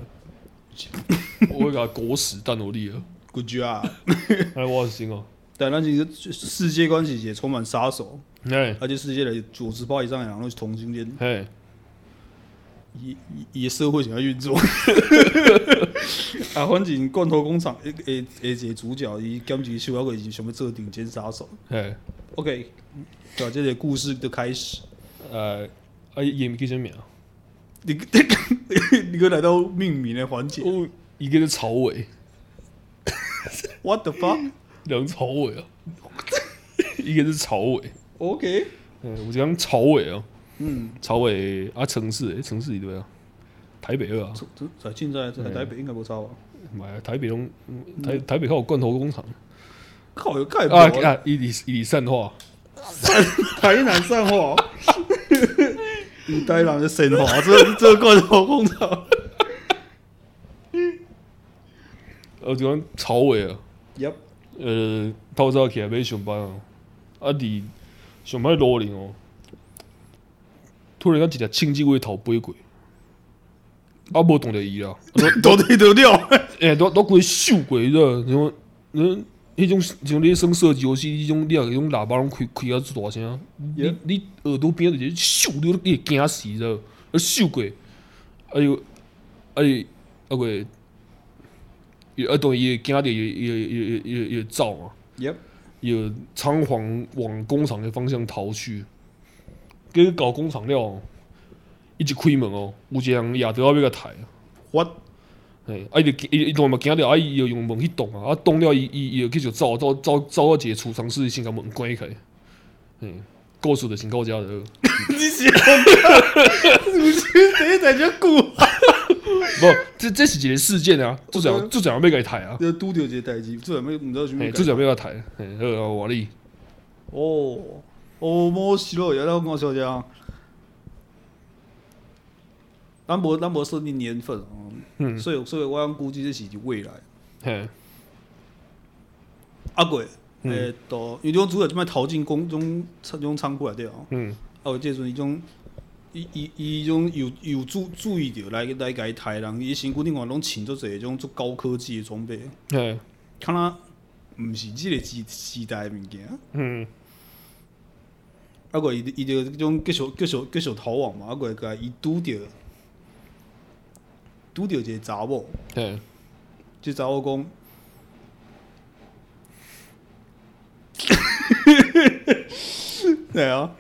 我会给他狗屎但努力了
，Good job！
哎，我心哦。
但那几个世界关系也充满杀手，
哎，
而且世界的九十八以上的人都是同性恋，
哎，
以以社会想要运作。啊，反正罐头工厂诶诶诶，个主角伊兼职秀，还可以什么做顶尖杀手？哎，OK，对，这个故事的开始。
呃，啊，演叫什么？
你 你哥来到命名的环节，
哦，一个是曹伟
，What the fuck？
两曹伟啊，一个是朝伟
，OK，
嗯，我讲朝伟啊，嗯，朝伟啊，城市诶，城市里对啊，台北二啊，
在现在在台北应该不差吧？
买台北东台台北靠有罐头工厂，
靠有盖
啊啊！伊里伊里善化，
台南善化，以台南的神话，这这罐头工厂。
呃，就讲草尾啊
，Yep，
呃，透早起来要上班哦，啊，伫上班路里哦，突然间一只青鸡尾头飞过，啊，无挡着伊啦，
倒地倒掉，
诶，都都规秀过，你知道？什么？嗯，迄种像你耍射击游戏，迄种你啊，迄种喇叭拢开开啊，最大声，你你耳朵边就是秀，你你会惊死，知道？啊，秀过，哎呦，哎，啊个。也啊，等于惊到也也也也也走嘛，也仓皇往工厂的方向逃去。给搞工厂了，一直开门哦，有一个人也都要要个抬。
What？
哎，啊伊就伊伊当嘛惊到，啊伊又用门去挡啊，啊挡了伊伊伊又继续走走走走到一个储藏室，先甲门关开。嗯，故事就先到遮了。
你是讲，你是谁在这讲？
不，这这是一个事件啊，就这样就这样要给伊抬啊。
要拄着一个代志，就这样要毋知道什么。
就这样要个抬，嘿，好啊，我哩。
哦，哦，莫西洛，原来我讲小姐。咱无咱无设定年份，嗯，所以所以我估计这是未来。嘿，阿贵，诶，都因为种主要就卖逃进宫中种仓库来对啊。嗯，啊，有这种一种。伊伊伊种有有注注意着来来甲伊抬人，伊身躯顶外拢穿做一种足高科技的装备，嘿，看若毋是即个时时代的物件。嗯，啊过伊伊着迄种继续继续继续逃亡嘛，啊过甲伊拄着拄着一个查某，嘿，即查某讲，对啊。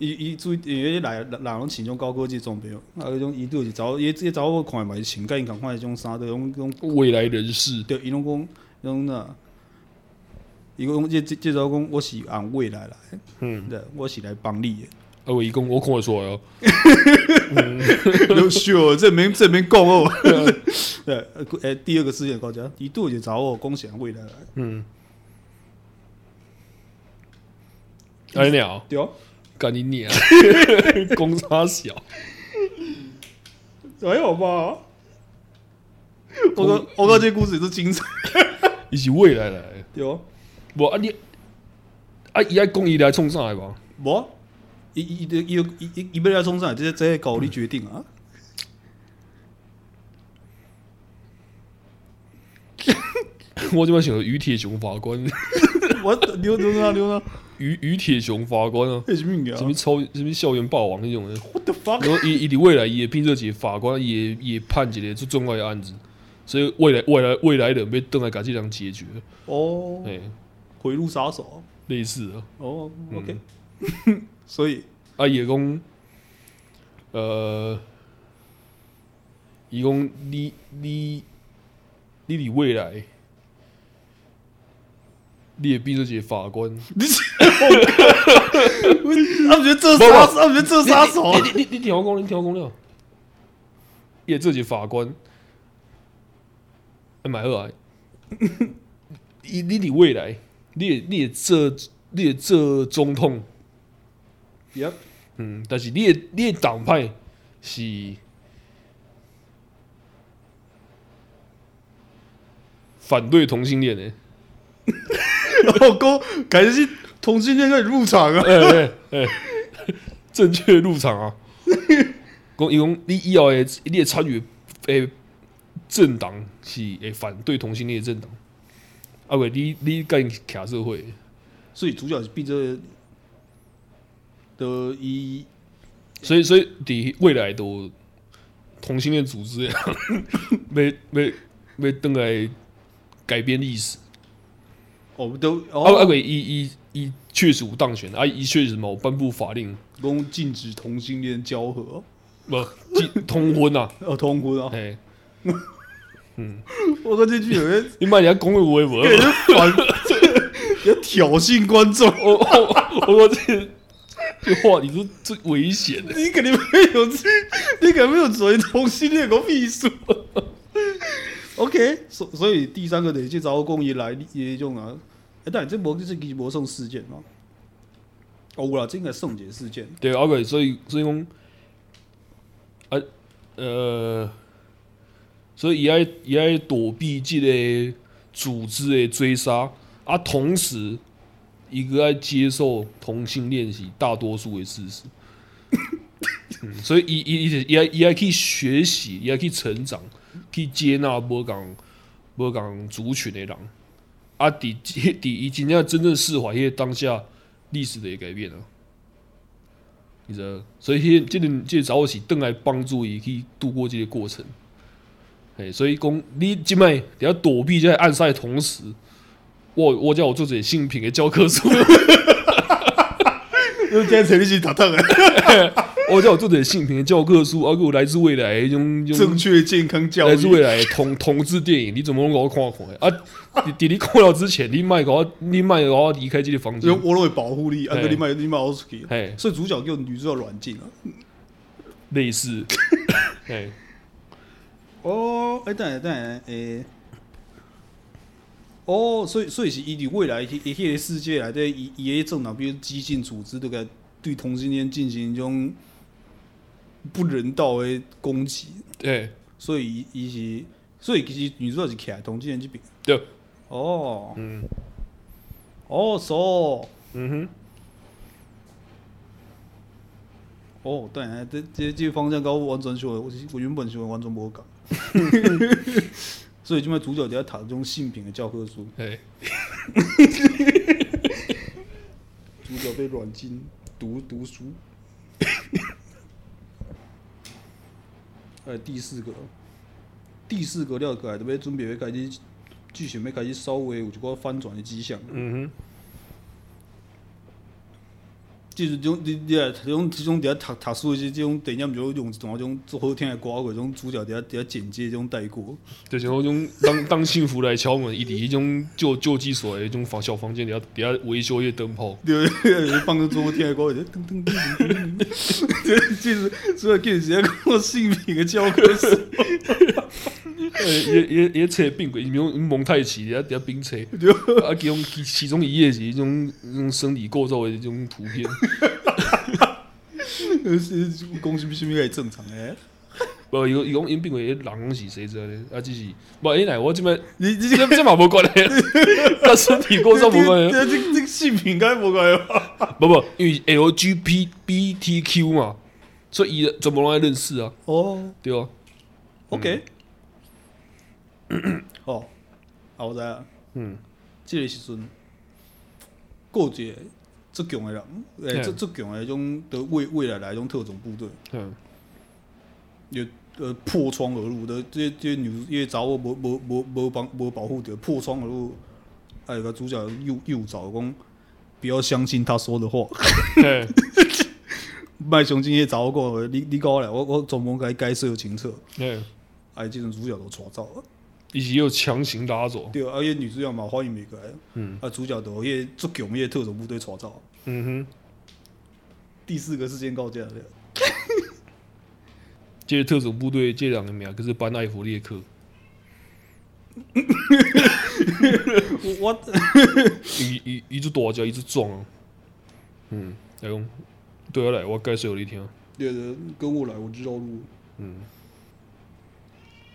伊伊注意，因为来人人拢穿种高科技装备哦，啊，迄种伊都是找伊这找我看嘛是穿甲因共款迄种衫，都种种
未来人士。
对，伊拢讲，伊讲呐，伊讲这这这招讲我是按未来来，嗯，对，我是来帮你的。
啊，我伊讲我看会出来哦。
优秀，这边这边讲哦。对，诶，第二个事件高家，伊都是找我贡献未来来。嗯。
哎鸟。
对。
干你娘！公差小，
还好吧？我哥我哥这故事是精彩，
伊是未来来，
对哦。
无啊你啊伊爱讲伊来创啥来无？
无，伊伊伊伊伊伊要来创啥？这这搞你决定啊！
我怎么想于铁雄法官，
我溜溜哪溜哪？
于于铁雄法官啊，
什么
什么超什么校园霸王那种的。然后伊伊伫未来伊也聘这几个法官也也判一个最重要的案子，所以未来未来未来的要等来把这样解决。
哦，哎，回路杀手，
类似啊。
哦，OK。所以
啊，也讲，呃，伊讲你你你伫未来。你也逼着这些法官，你
他们觉得这杀，他们觉得这杀手。
你你你听我讲，你听我讲了。也这些法官，哎，买二来。你你你未来，你也你也这你也这总统。
Yep.
嗯，但是你也你也党派是反对同性恋的。
然 后公感觉是同性恋可以入场啊！
哎哎哎，正确入场啊！公伊讲你以后诶，你也参与诶政党是诶反对同性恋的政党。啊喂，你你干卡社会，
所以主角是逼着的一，
所以所以伫未来都同性恋组织呀，要要要登来改变历史。
我们都
啊啊！伊伊伊确实无当选，啊一确实冇颁布法令，
公禁止同性恋交合，
不禁通婚啊，
哦通婚啊，
哎，嗯，
我感觉这句有点，
你妈你还讲个微博，
反，要挑衅观众，
我我我这这话你说最危险的，
你肯定没有这，你肯定没有追同性恋个屁数。OK，所所以第三个得去找公爷来也种啊，哎，但这无就是其实无算事件嘛？哦，有啦，这应该算一个事件。
对，OK，所以所以讲，啊，呃，所以伊爱伊爱躲避这个组织的追杀，啊，同时伊个爱接受同性恋是大多数的事实。所以伊伊伊伊爱伊爱去学习，伊爱去成长，去接纳无共无共族群的人。啊，伫伫伊真正真正释怀迄个当下，历史的也改变了。你知道，所以迄、这个、这个这个查某是倒来帮助伊去度过这个过程。哎，所以讲你即摆伫要躲避在暗杀的同时，我我叫我做者性品的教科书。
因为今天成立是打烫的。
我叫我做点性平的教科书，啊，给我来自未来种
正确健康教育，
来自未来同 同志电影，你怎么能给我？看看？啊，弟弟看了之前，你卖给我，你卖给我离开这个房间，
我都会保护你，啊，你卖你卖我出去，所以主角叫女主角软禁了，
类似，哎，
哦，哎，等下等下，诶，哦，所以所以是伊伫未来一一个世界内底，伊伊个政党，比如激进组织，都该对同性恋进行一种。不人道的攻击，
对，
所以伊是，所以其实女主角是徛在同性恋这边，
对，
哦，嗯，哦，so，
嗯哼，
哦，对，这这这个方向跟我完全想，我我原本想完全无共，所以这边主角就要读这种性平的教科书，
对，
主角被软禁读读书。第四个，第四个了，个，特别准备要开始剧情，要开始稍微有一个翻转的迹象。嗯哼。就是种你你啊，这种这种在读读书的这种电影，就用一种那种做好听的歌，或种主角在在剪接这种带过。
就是那种当当幸福来敲门，一直一种救救济所的一种房小房间，底下底下维修一些灯泡。
对，放个最好听的歌，噔噔噔噔噔。这其实主要给人家讲性平的教科书。
也也也扯并轨，用蒙太奇，底下底下并扯。啊，其中其其中一页是一种一种生理构造的一种图片。
是讲什么什么个正常诶？
不，伊讲伊讲因并轨人是谁知道呢？啊，只是不，因来我这边你你这这嘛无关系，跟身体构造无关系。
这这性平该无关系。
不不，因为 LGBTQ 嘛，所以伊怎么拢爱认识啊？
哦，
对啊。
OK。哦，啊，我知。啊。嗯，即个时阵过节。最强的人，诶、欸，最最强诶迄种的未未来来种特种部队，嗯，有呃破窗而入的这些这些女，因为查某无无无无帮无保护着破窗而入，啊有个主角又又找讲，不要相信他说的话，卖相信迄查某个，你你讲来，我我专门该该设清楚，嗯，哎，这种主角都抓走了。
以及又强行拉走，
对，而且女主角嘛欢迎美个，嗯，啊主角都也足强也特种部队创造，嗯哼，第四个事件告假了，
这个特种部队这两个名可是班艾弗列克，
我，
一一一直大叫一直撞啊，嗯，来讲，对我来我介绍给你听，
对的，跟我来我知道路，嗯。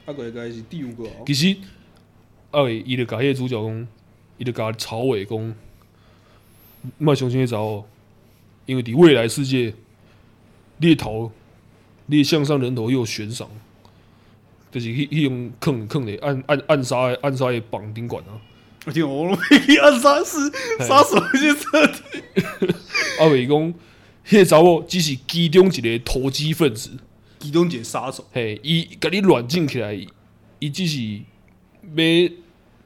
啊，个应该是第五个。
其实，啊，伊就甲迄个主角讲，伊就甲曹伟讲，莫相信迄查某，因为伫未来世界，你的头，你的向上人头又有悬赏，就是迄迄种坑坑的暗暗暗杀的暗杀的绑宾馆啊。
我听我们暗杀是杀手一些设定。
啊，伟讲，迄个查某只是其中一个投机分子。
其中一个杀手，
嘿，伊甲你软禁起来，伊只是要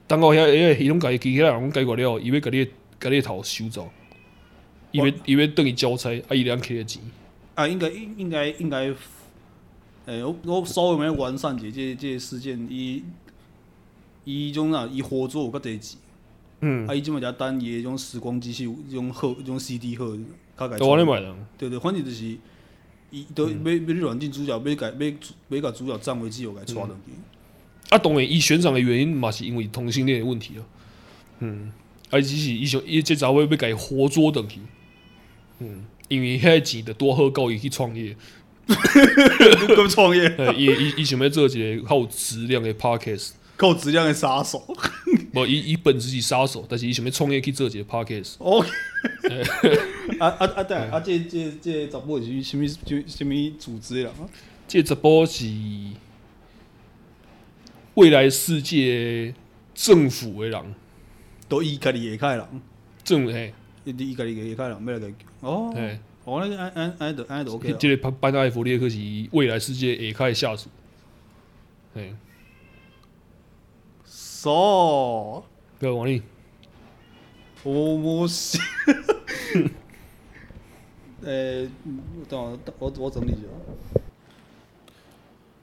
等到遐，因为迄种家己其他人解决了，伊要甲你甲你头收走，伊要伊要等伊交差，啊，伊两起钱。
啊，应该应应该应该，诶、欸，我我稍微没完善一下这这个事件，伊伊种啊，伊合作有较侪钱，嗯，啊，伊即么只单伊迄种时光机器，迄种盒，迄种 CD 盒，较个。
都安尼买的。
对对，反正就是。伊都要要你软禁主角，要改要要甲主角占为己有，给抓落去。
啊，当然，伊悬赏的原因嘛，是因为同性恋的问题啊。嗯，啊，只是伊想伊这查某要甲伊活捉倒去，嗯，因为遐钱着多好够伊去创业，
够创业，
伊伊伊想要做一个较有质量的 podcast，
够质量的杀手，
无伊伊本质是杀手，但是伊想要创业去做一个 podcast。
OK，啊啊 啊！对啊，这这这查某是啥物就啥物组织啦？
这查某是未来世界政府的人。
都伊家己下开人，
政嘿，
伊伊家己下开人，要来个哦，哦，那个安安安得安得 OK。
这个班艾弗列克是未来世界下开下属，嘿
，so，
对王力，
我我是，呃，等我我我整理一下，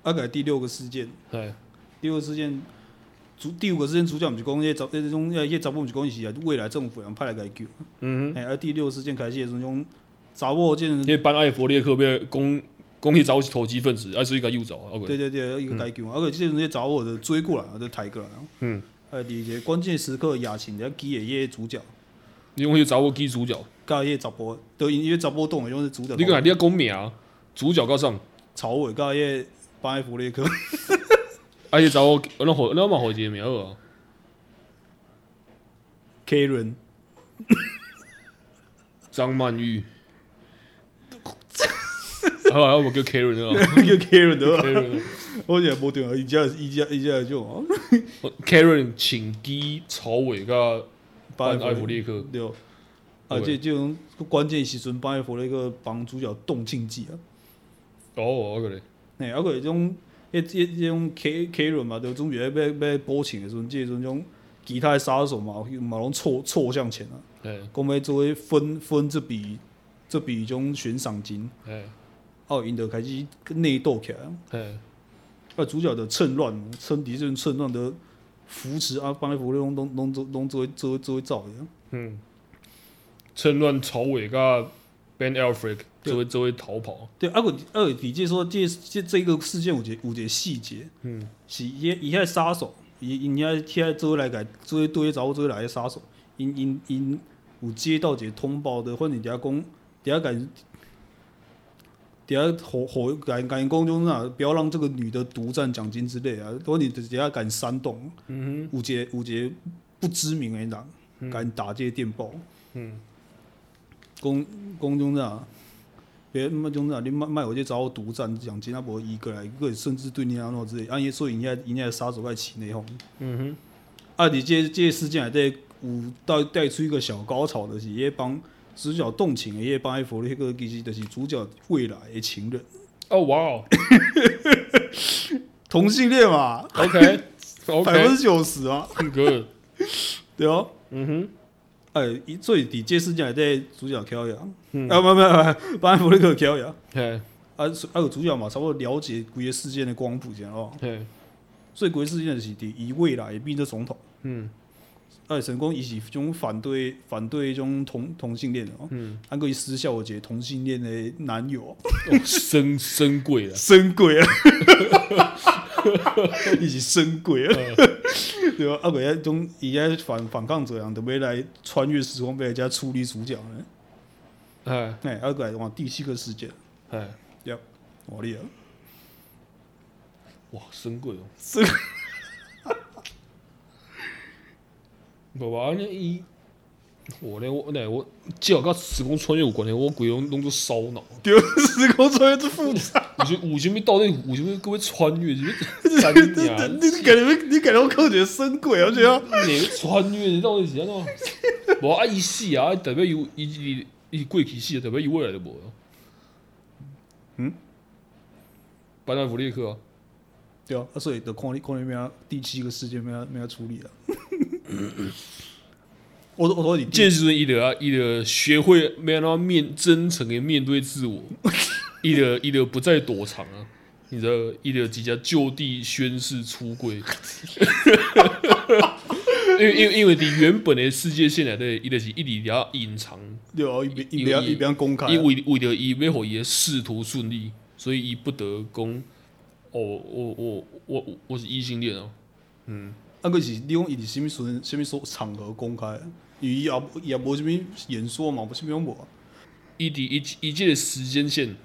大概第六个事件，
对，
第六个事件。主第五个事件主角毋是讲迄查迄种迄查某毋是讲伊是啊未来政府人派来甲伊救，嗯哼，哎，而第六个事件开始诶时阵，查某见，
迄班艾佛列克要讲讲迄查某是投机分子，啊所以甲诱走，OK，
对对对，伊个甲伊救，啊。个即阵迄查某就追过来，就抬过来，嗯，哎，伫一个关键时刻亚琴在记诶迄个主角，
你用迄查某记主角，
甲迄查甫，都因因为查甫动诶种是主角，
你讲你要讲名，主角到上，
曹伟甲迄班艾佛列克。
而且找我，我那好，那么好见面哦。
Karen，
张曼玉。好啊，我叫 Karen 啊，
叫 Karen 啊。我现在无电话，一家一家一家就啊。
Karen 请机曹伟个班艾弗列克
对。啊，这这种关键时阵，班艾弗列克帮主角动静剂啊。
哦，我个咧。
哎，啊个迄种。一、一、一种 K K 轮嘛，就准备要要要补钱的时阵，即阵种其他杀手嘛，嘛拢凑凑向前啊。哎，讲要做分分这笔这笔种悬赏金。哎，哦，因就开始内斗起来。哎，啊，主角的趁乱，趁敌阵趁乱的扶持啊，班艾佛列克拢拢拢拢做做做造的。嗯，
趁乱朝伟甲 Ben Affleck。就会就会逃跑。
对，啊个啊个，比如说这这这个事件有一个有一个细节，嗯，是伊伊遐杀手，伊因遐遐做来个做对找做来个杀手，因因因有接到一个通报的，反正底下讲底下讲底下吼吼讲讲讲种啥，不要让这个女的独占奖金之类啊，果你底下敢煽动，嗯哼，有一个有一个不知名的人敢打这些电报，嗯，讲讲种啥。别么种长你卖卖我这找我独占奖金，啊无一个来一个，甚至对你安怎之类，啊伊所以人家人家杀手在起内讧。嗯哼，啊你这这事件还在有带带出一个小高潮的是，也帮主角动情的，也帮艾佛列克其实就是主角未来的情人。
哦哇哦，
同性恋嘛
？OK，
百分之九十啊
，Good，
对哦，嗯哼。哎，最底这事件在主角乔亚，嗯、啊，不不不，班艾佛列克乔亚，嘿，啊，啊有主角嘛，差不多了解规个事件的光谱，这样哦，嘿，所以规个事件是第以未来变成总统，嗯，哎，成功伊是种反对反对种同同性恋的哦，嗯，还可以私下我觉同性恋的男友，
深深贵啊，
深贵啊。伊是神鬼啊，对吧？啊，鬼迄种伊遐反反抗者样，都要来穿越时空，被人家处理主角呢。哎哎，啊个往第七个世界，哎，要我厉害，
哇，神鬼哦，
深，
无吧？那伊。我咧，我咧，我只要甲时空穿越有关系，我规拢拢做烧脑。
对，时空穿越真复杂。
有些有啥物到底有啥物各位穿越？你你
你感觉你感觉我靠，觉深柜而且啊，
哪个穿越？你到底是安怎？无啊，伊死啊，代表有伊伊伊过去死，代表伊未来就无。嗯，班艾弗列克啊，
对啊，所以就看你看你咩啊，第七个世界咩啊咩啊处理啊。我我说你，
这时阵伊得啊，伊得学会没有那么面真诚的面对自我，伊得伊得不再躲藏啊，你知道，伊着直接就地宣誓出柜，因为因为因为你原本的世界线来的，伊着是一直要隐藏，
对啊，伊伊不要伊不要公开，
伊为为了伊要互伊的仕途顺利，所以伊不得讲，哦，我我我我是异性恋哦，嗯，
啊，个是你讲伊是什物时阵什么时场合公开？伊也也无啥物演说嘛，无啥物拢无啊。
伊伫伊伊即个时间线，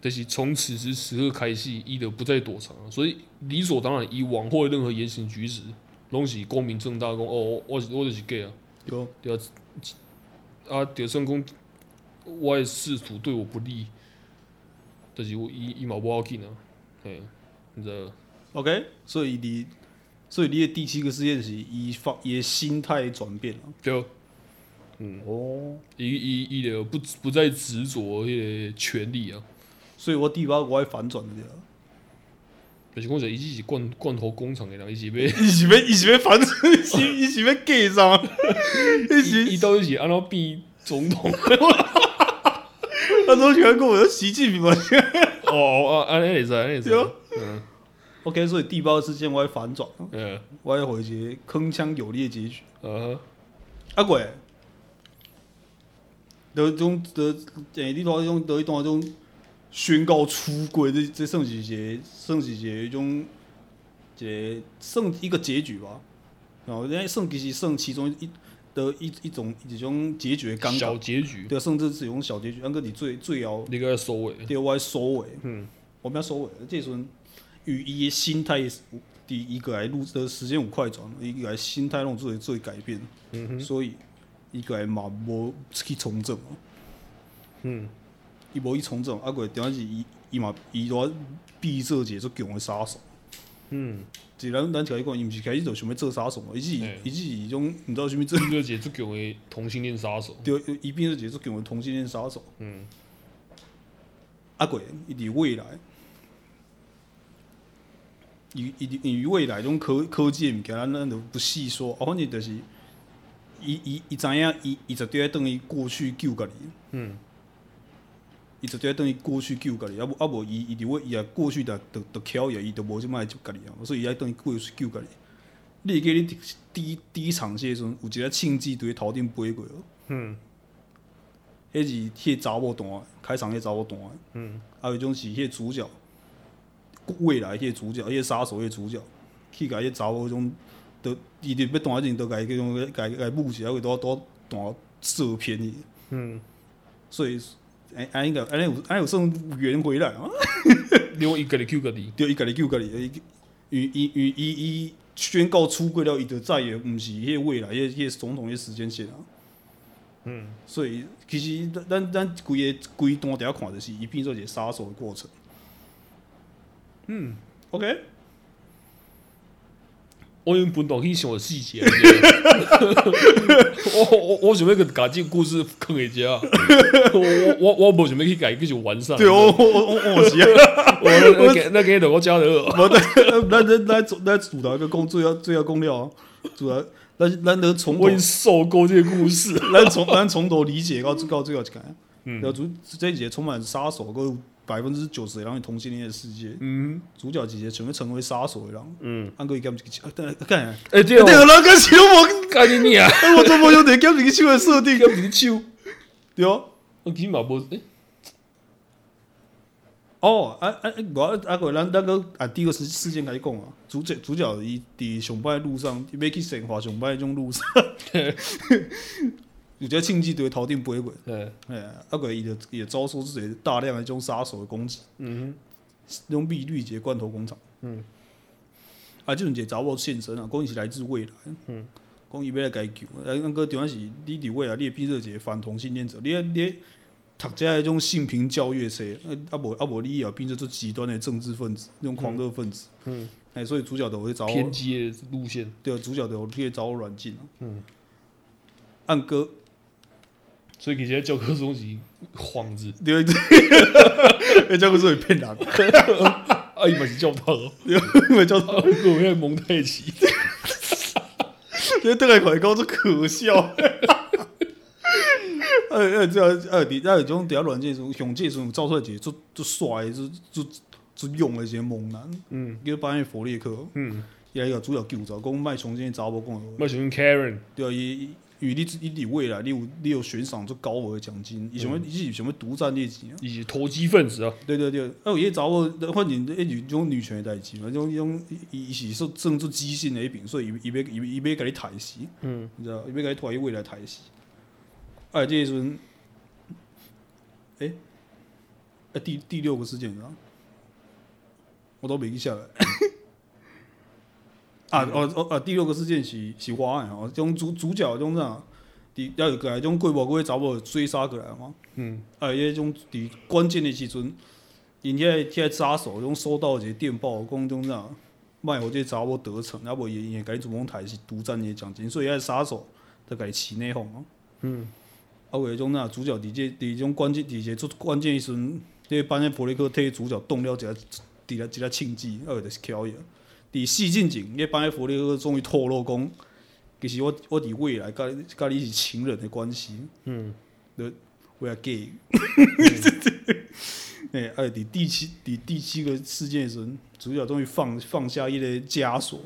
就是从此时此刻开始，伊就不再躲藏，所以理所当然，伊往后的任何言行举止，拢是光明正大讲。哦，我是我就是 gay 啊，
对
对啊，啊，就算讲我的仕途对我不利，但、就是我伊伊嘛无要紧啊，嘿，你知道
？OK，所以你，所以你的第七个事件是伊发伊的心态转变了，
对。嗯哦，伊伊伊就不不再执着迄个权利啊，
所以我第八个我爱反转的对啊。
就是讲者，伊是罐罐头工厂的人，伊是要
伊是要伊是要反转，伊是伊是要改啥？伊是
伊到底是安怎变总统？
他都喜欢跟我习近平嘛？
哦哦，安尼也是，安尼也是。嗯
，OK，所以第八个事件我爱反转，嗯，我爱回一个铿锵有力的结局。嗯，阿鬼。得种得诶，你讲种得一段种宣告出轨，这这算是一个算是一种一个算一个结局吧。然后人家算其实算其中一的一一种一种结局。
小结局。
对，甚至是一种小结局。安哥，你最最要
你个收尾。
对，我要收尾。嗯。我们要收尾。这时阵与伊的心态第一个来录的时间有快转，一个来心态拢做做改变。嗯哼。所以。伊个嘛无去从政，嗯，伊无去从政，啊个点解是伊伊嘛伊都必做一个最强的杀手，嗯，就咱咱条伊讲，伊毋是开始就想要做杀手嘛，伊是伊是一种毋知道啥物做，
做一个最强的同性恋杀手，
对，伊变做一个最强的同性恋杀手，嗯，啊个伊伫未来，伊伊伊未来种科科技的物件，咱咱就不细说，啊，反正就是。伊伊伊知影，伊伊绝对爱等于过去救家己。嗯。伊绝对爱等于过去救家己，啊无啊无伊伊如果伊也过去的的的巧也伊就无即卖救家己啊，所以伊爱等于过去救家己。你会记你第一第一场戏时阵，有一个庆记伫头顶飞过。嗯。迄是迄查某段，开场迄查某段。嗯。啊有一种是迄主角，未来迄个主角，迄个杀手迄个主角，去甲迄个查某迄种。都伊直要断阵，都甲伊迄种甲甲母子，还会多多断射偏伊。嗯，所以哎哎，应该哎有安尼有算圆回来啊。
因为伊家己救家己，
对，伊家己救家己。伊伊伊伊伊宣告出轨了，伊就再也毋是迄个未来迄迄总统迄时间线啊。嗯，所以其实咱咱规个规段底下看着是伊变做一个杀手的过程。嗯，OK。
我用本档去想的细节，我我我想要个改进故事坑一下，我我我无想要去改，继续完善。
对，我我我我是啊，
我那给那给我加的，
我那那那组那组导一个工最要最要工料啊，主要那那那从
我已经受够这个故事，
咱从咱从头理解到到最后去改，嗯，要主这一节充满杀手个。百分之九十的人是同性恋的世界，嗯，主角姐姐准备成为杀手的人，嗯，安哥伊干这个枪，对，干，哎，对，对，人跟枪我干你啊，我怎么有点干这个枪的设定，干这个枪，对哦，
我起码不，哎，
哦，啊啊，我啊个咱那个啊第一个事事件来讲啊，主角主角伊伫上班的路上，伊要去生活上班的种路上。有些庆忌对头顶飞过，哎，哎，啊个伊就也遭受这些大量的种杀手的攻击，嗯哼，用碧绿节罐头工厂，嗯，啊，这种节查某现身啊，讲伊是来自未来，嗯，讲伊要来解救，啊，那个地方是你伫未来，你变做一个反同性恋者，你你读这迄种性平教育册，啊无啊无你也变做做极端的政治分子，那种狂热分子，嗯，哎，所以主角都会找
偏激的路线，
对，主角都会找我软禁，嗯，按哥。
所以其实教科书是幌子，
对对，教科书会骗人。
啊，伊嘛是教堂哦，
因为教堂
我要蒙太奇，
因 为对来看高是可笑。哎哎，这样哎，你那种底下软件什么雄介什么造出来几就就帅，就就就用了一些猛男，嗯，比如扮演弗列克，嗯，也有主要救着，讲卖重新找不共，
卖重新 Karen，
对啊，伊。因为你你你未来你有你有悬赏足高额的奖金，伊想要伊是想要独占业绩啊，
伊是投机分子啊。
对对对，啊有迄查某反正迄就种女权的代志嘛，种种伊伊是说政治激进的一边，所以伊伊要伊伊要甲你刣死，嗯，你知道，伊要甲你拖伊未来刣死。啊，这时阵，诶，啊第第六个事件啊，我都没记下来。啊哦哦啊！第六个事件是是我诶吼，种主主角种啥，伫要有过来种过无过查某追杀过来嘛。嗯。啊，迄种伫关键的时阵，因遐遐杀手种收到一个电报，讲种啥，卖互这查某得逞，啊无伊伊会甲你主动刣是独占你的奖金，所以遐杀手得甲伊起内讧嘛。嗯。啊，为种啥主角伫这伫种关键伫这最关键时阵，迄个班的普雷克替主角动了一下伫了庆忌，啊，就是巧伊。伫四进前，迄班艾佛列克终于透露讲，其实我我伫未来甲甲你是情人的关系，嗯，对为了 gay，哎，哎，伫第七伫第七个事件时，主角终于放放下一个枷锁，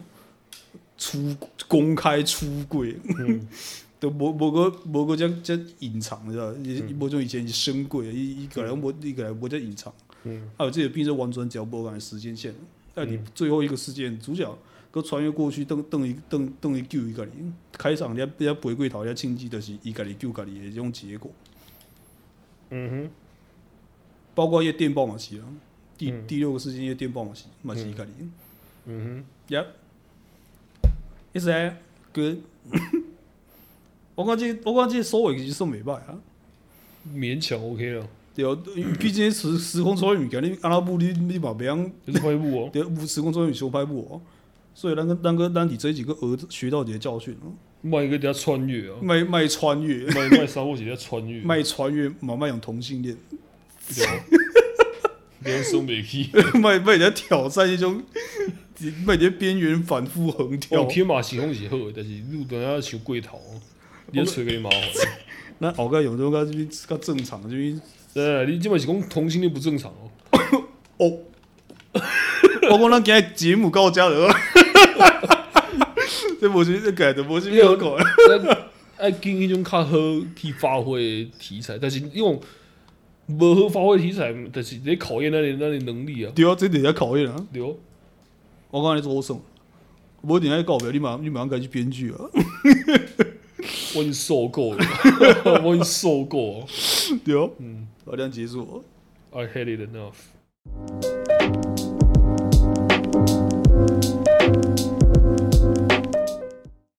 出公开出轨，嗯，都无无个无个这这隐藏，知道？伊无像以前是深柜，伊伊个人无伊个人无这隐藏，嗯，还有这个变成完全交不完的时间线。在你最后一个事件，主角搁穿越过去，等等于等等于救伊家己。开场人家人家回归头，人家庆忌的是伊家己救家己的这种结果。嗯哼，包括一电报嘛是啊，第第六个事件一电报嘛是嘛是伊家己。嗯哼，Yep，Is that good？我感觉我感觉收尾其实算袂歹啊，
勉强 OK 了。
对，毕竟时时空穿越物件，你阿拉布你你嘛别样，
就是拍布哦。
对，时空穿越修拍布哦。所以咱个咱个咱伫这几个儿子学到一个教训哦。
卖个叫穿越啊，
卖卖穿越，
卖卖啥物事叫穿越？
卖穿越嘛卖用同性恋。
连说没去，
卖卖在挑战一种，卖在边缘反复横跳。
天马行空是好，但是路段要求过头，你吹个麻烦。
那后个用种个这边较正常，这边。
对，你基本是讲同性恋不正常哦。
哦，我讲咱今日节目到这了，这无是改的，无是没有改。
爱拣迄种较好去发挥题材，但是因为无好发挥题材，但是得考验咱的咱的能力啊。
对啊，这得要考验啊。
对哦，
我讲你做什么？无一定爱告白，你马你马上改去编剧啊。
我已经受够了，我已经受够了。
对哦，嗯。好，这样结束。
I hate it enough.